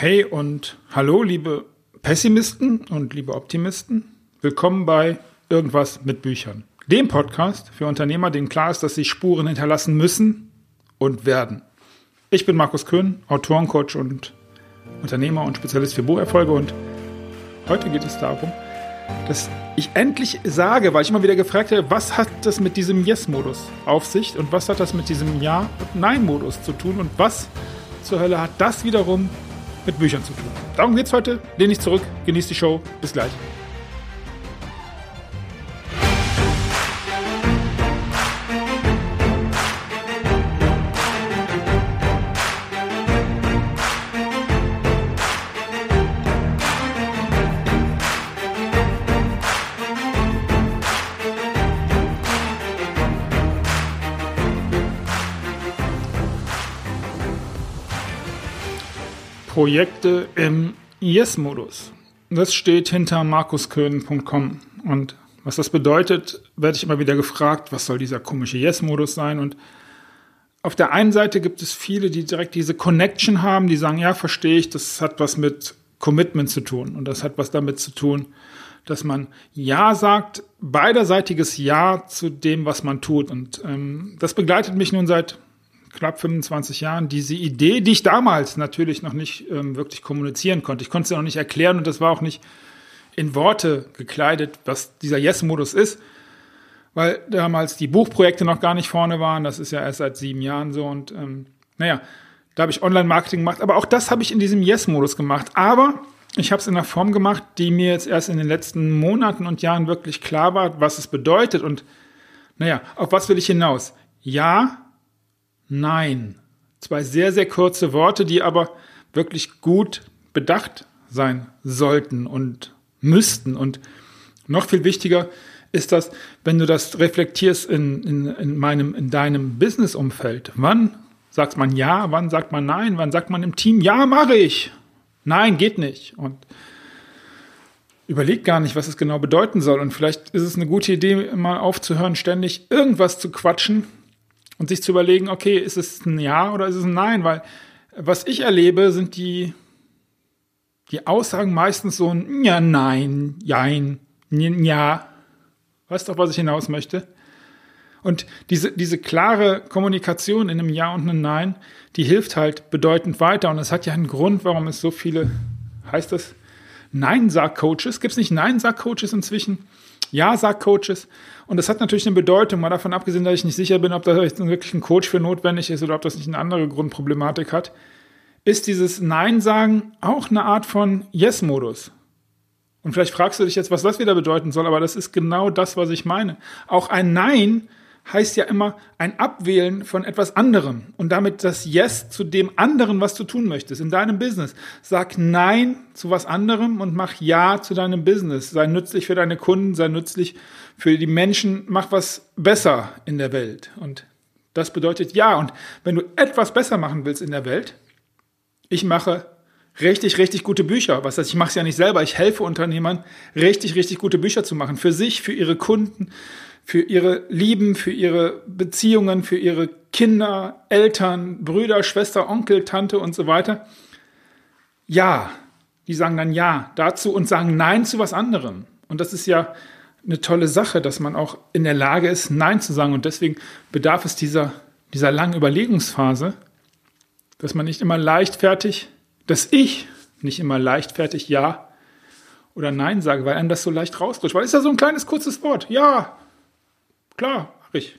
Hey und hallo, liebe Pessimisten und liebe Optimisten. Willkommen bei Irgendwas mit Büchern. Dem Podcast für Unternehmer, denen klar ist, dass sie Spuren hinterlassen müssen und werden. Ich bin Markus Köhn, Autorencoach und Unternehmer und Spezialist für Bucherfolge und heute geht es darum, dass ich endlich sage, weil ich immer wieder gefragt habe, was hat das mit diesem Yes-Modus auf sich und was hat das mit diesem Ja- und Nein-Modus zu tun und was zur Hölle hat das wiederum mit Büchern zu tun. Darum geht's heute. Lehn dich zurück, genieß die Show. Bis gleich. Projekte im Yes-Modus. Das steht hinter markusköhn.com. Und was das bedeutet, werde ich immer wieder gefragt, was soll dieser komische Yes-Modus sein? Und auf der einen Seite gibt es viele, die direkt diese Connection haben, die sagen, ja, verstehe ich, das hat was mit Commitment zu tun. Und das hat was damit zu tun, dass man Ja sagt, beiderseitiges Ja zu dem, was man tut. Und ähm, das begleitet mich nun seit knapp 25 Jahren diese Idee, die ich damals natürlich noch nicht ähm, wirklich kommunizieren konnte. Ich konnte es ja noch nicht erklären und das war auch nicht in Worte gekleidet, was dieser Yes-Modus ist, weil damals die Buchprojekte noch gar nicht vorne waren. Das ist ja erst seit sieben Jahren so und ähm, naja, da habe ich Online-Marketing gemacht, aber auch das habe ich in diesem Yes-Modus gemacht. Aber ich habe es in einer Form gemacht, die mir jetzt erst in den letzten Monaten und Jahren wirklich klar war, was es bedeutet und naja, auf was will ich hinaus? Ja, Nein. Zwei sehr, sehr kurze Worte, die aber wirklich gut bedacht sein sollten und müssten. Und noch viel wichtiger ist das, wenn du das reflektierst in, in, in meinem, in deinem Business-Umfeld. Wann sagt man ja, wann sagt man nein, wann sagt man im Team, ja, mache ich. Nein, geht nicht. Und überleg gar nicht, was es genau bedeuten soll. Und vielleicht ist es eine gute Idee, mal aufzuhören, ständig irgendwas zu quatschen, und sich zu überlegen, okay, ist es ein Ja oder ist es ein Nein? Weil was ich erlebe, sind die, die Aussagen meistens so ein Ja, Nein, Jein, Ja. Weißt doch, was ich hinaus möchte? Und diese, diese klare Kommunikation in einem Ja und einem Nein, die hilft halt bedeutend weiter. Und es hat ja einen Grund, warum es so viele, heißt das, Nein-Sag-Coaches, gibt es nicht Nein-Sag-Coaches inzwischen? Ja-Sag-Coaches. Und das hat natürlich eine Bedeutung, mal davon abgesehen, dass ich nicht sicher bin, ob da wirklich ein Coach für notwendig ist oder ob das nicht eine andere Grundproblematik hat, ist dieses Nein-Sagen auch eine Art von Yes-Modus. Und vielleicht fragst du dich jetzt, was das wieder bedeuten soll, aber das ist genau das, was ich meine. Auch ein Nein heißt ja immer ein Abwählen von etwas anderem und damit das Yes zu dem anderen, was du tun möchtest in deinem Business. Sag Nein zu was anderem und mach Ja zu deinem Business. Sei nützlich für deine Kunden, sei nützlich für die Menschen, mach was besser in der Welt. Und das bedeutet Ja. Und wenn du etwas besser machen willst in der Welt, ich mache richtig, richtig gute Bücher. Was heißt, ich mache es ja nicht selber. Ich helfe Unternehmern, richtig, richtig gute Bücher zu machen. Für sich, für ihre Kunden, für ihre Lieben, für ihre Beziehungen, für ihre Kinder, Eltern, Brüder, Schwester, Onkel, Tante und so weiter. Ja, die sagen dann Ja dazu und sagen Nein zu was anderem. Und das ist ja eine tolle Sache, dass man auch in der Lage ist, Nein zu sagen. Und deswegen bedarf es dieser, dieser langen Überlegungsphase, dass man nicht immer leichtfertig, dass ich nicht immer leichtfertig Ja oder Nein sage, weil einem das so leicht rausrutscht. Weil es ist ja so ein kleines, kurzes Wort. Ja, Klar, habe ich.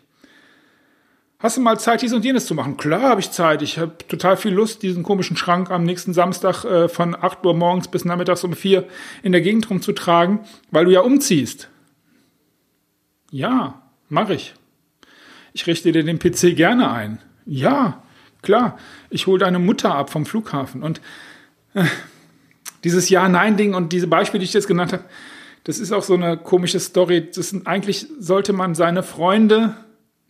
Hast du mal Zeit, dies und jenes zu machen? Klar habe ich Zeit. Ich habe total viel Lust, diesen komischen Schrank am nächsten Samstag äh, von 8 Uhr morgens bis nachmittags um 4 in der Gegend rumzutragen, weil du ja umziehst. Ja, mache ich. Ich richte dir den PC gerne ein. Ja, klar. Ich hole deine Mutter ab vom Flughafen. Und äh, dieses Ja-Nein-Ding und diese Beispiele, die ich jetzt genannt habe, das ist auch so eine komische Story. Das sind, eigentlich sollte man seine Freunde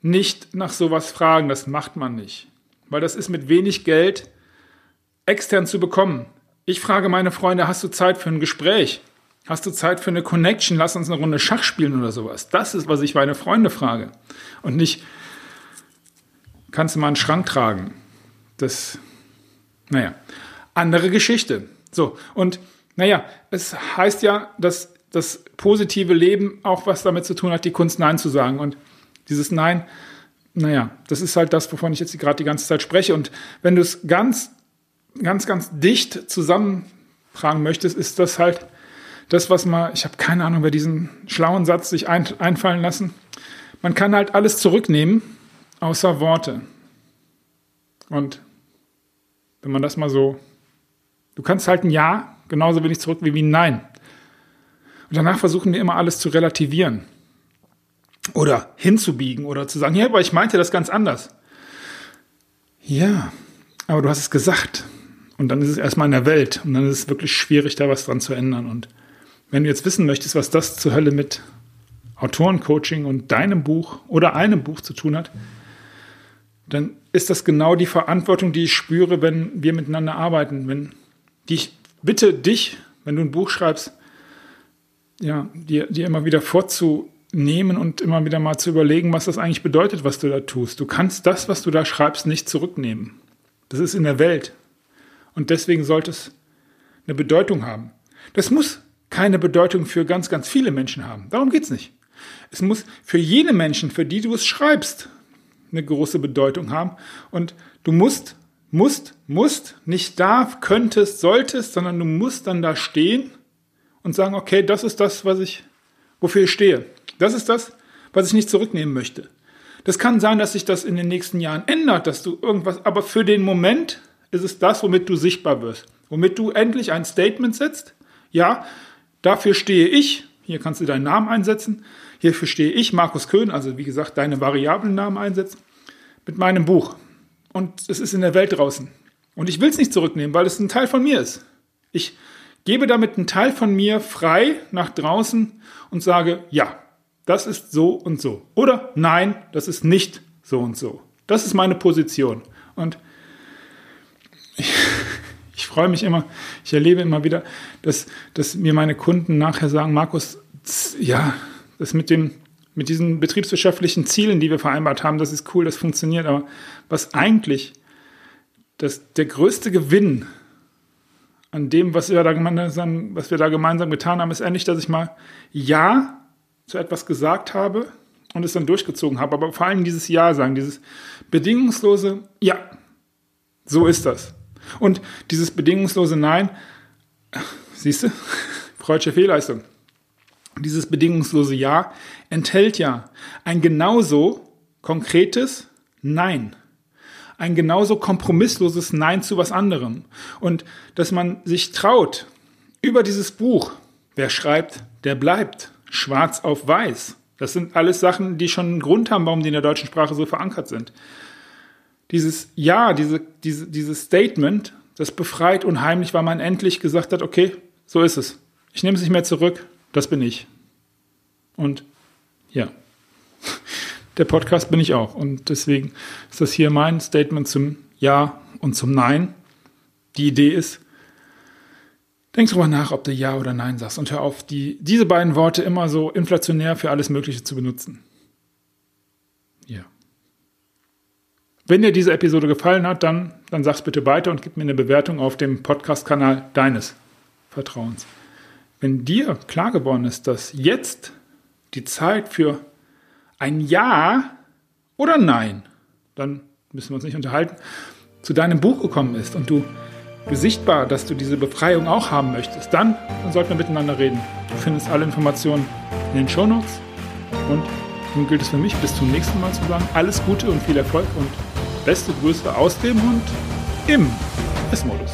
nicht nach sowas fragen. Das macht man nicht. Weil das ist mit wenig Geld extern zu bekommen. Ich frage meine Freunde, hast du Zeit für ein Gespräch? Hast du Zeit für eine Connection? Lass uns eine Runde Schach spielen oder sowas. Das ist, was ich meine Freunde frage. Und nicht, kannst du mal einen Schrank tragen? Das, naja. andere Geschichte. So, und naja, es heißt ja, dass das positive Leben auch was damit zu tun hat, die Kunst Nein zu sagen. Und dieses Nein, naja, das ist halt das, wovon ich jetzt gerade die ganze Zeit spreche. Und wenn du es ganz, ganz, ganz dicht zusammentragen möchtest, ist das halt das, was man, ich habe keine Ahnung, wer diesen schlauen Satz sich ein, einfallen lassen. Man kann halt alles zurücknehmen, außer Worte. Und wenn man das mal so, du kannst halt ein Ja genauso wenig zurück wie ein Nein. Und danach versuchen wir immer alles zu relativieren oder hinzubiegen oder zu sagen, ja, aber ich meinte das ganz anders. Ja, aber du hast es gesagt. Und dann ist es erstmal in der Welt. Und dann ist es wirklich schwierig, da was dran zu ändern. Und wenn du jetzt wissen möchtest, was das zur Hölle mit Autorencoaching und deinem Buch oder einem Buch zu tun hat, dann ist das genau die Verantwortung, die ich spüre, wenn wir miteinander arbeiten. Wenn ich bitte dich, wenn du ein Buch schreibst, ja, dir, dir immer wieder vorzunehmen und immer wieder mal zu überlegen, was das eigentlich bedeutet, was du da tust. Du kannst das, was du da schreibst, nicht zurücknehmen. Das ist in der Welt. Und deswegen sollte es eine Bedeutung haben. Das muss keine Bedeutung für ganz, ganz viele Menschen haben. Darum geht es nicht. Es muss für jene Menschen, für die du es schreibst, eine große Bedeutung haben. Und du musst, musst, musst, nicht darf, könntest, solltest, sondern du musst dann da stehen und sagen, okay, das ist das, was ich, wofür ich stehe. Das ist das, was ich nicht zurücknehmen möchte. Das kann sein, dass sich das in den nächsten Jahren ändert, dass du irgendwas, aber für den Moment ist es das, womit du sichtbar wirst. Womit du endlich ein Statement setzt. Ja, dafür stehe ich. Hier kannst du deinen Namen einsetzen. Hierfür stehe ich, Markus Köhn, also wie gesagt, deine variablen Namen einsetzen, mit meinem Buch. Und es ist in der Welt draußen. Und ich will es nicht zurücknehmen, weil es ein Teil von mir ist. Ich gebe damit einen Teil von mir frei nach draußen und sage, ja, das ist so und so. Oder nein, das ist nicht so und so. Das ist meine Position. Und ich, ich freue mich immer, ich erlebe immer wieder, dass, dass mir meine Kunden nachher sagen, Markus, ja, das mit dem, mit diesen betriebswirtschaftlichen Zielen, die wir vereinbart haben, das ist cool, das funktioniert, aber was eigentlich das, der größte Gewinn an dem, was wir, da gemeinsam, was wir da gemeinsam getan haben, ist endlich, dass ich mal Ja zu etwas gesagt habe und es dann durchgezogen habe. Aber vor allem dieses Ja sagen, dieses bedingungslose Ja, so ist das. Und dieses bedingungslose Nein, siehst du, freudsche Fehlleistung. Dieses bedingungslose Ja enthält ja ein genauso konkretes Nein. Ein genauso kompromissloses Nein zu was anderem. Und dass man sich traut, über dieses Buch, wer schreibt, der bleibt, schwarz auf weiß. Das sind alles Sachen, die schon einen Grund haben, warum die in der deutschen Sprache so verankert sind. Dieses Ja, diese, diese, dieses Statement, das befreit unheimlich, weil man endlich gesagt hat, okay, so ist es. Ich nehme es nicht mehr zurück, das bin ich. Und ja, der Podcast bin ich auch. Und deswegen ist das hier mein Statement zum Ja und zum Nein. Die Idee ist, denk drüber nach, ob du Ja oder Nein sagst und hör auf, die, diese beiden Worte immer so inflationär für alles Mögliche zu benutzen. Ja. Wenn dir diese Episode gefallen hat, dann, dann sag's bitte weiter und gib mir eine Bewertung auf dem Podcast-Kanal deines Vertrauens. Wenn dir klar geworden ist, dass jetzt die Zeit für ein Ja oder Nein, dann müssen wir uns nicht unterhalten, zu deinem Buch gekommen ist und du sichtbar, dass du diese Befreiung auch haben möchtest, dann, dann sollten wir miteinander reden. Du findest alle Informationen in den Shownotes und nun gilt es für mich, bis zum nächsten Mal zu sagen, alles Gute und viel Erfolg und beste Grüße aus dem und im S-Modus.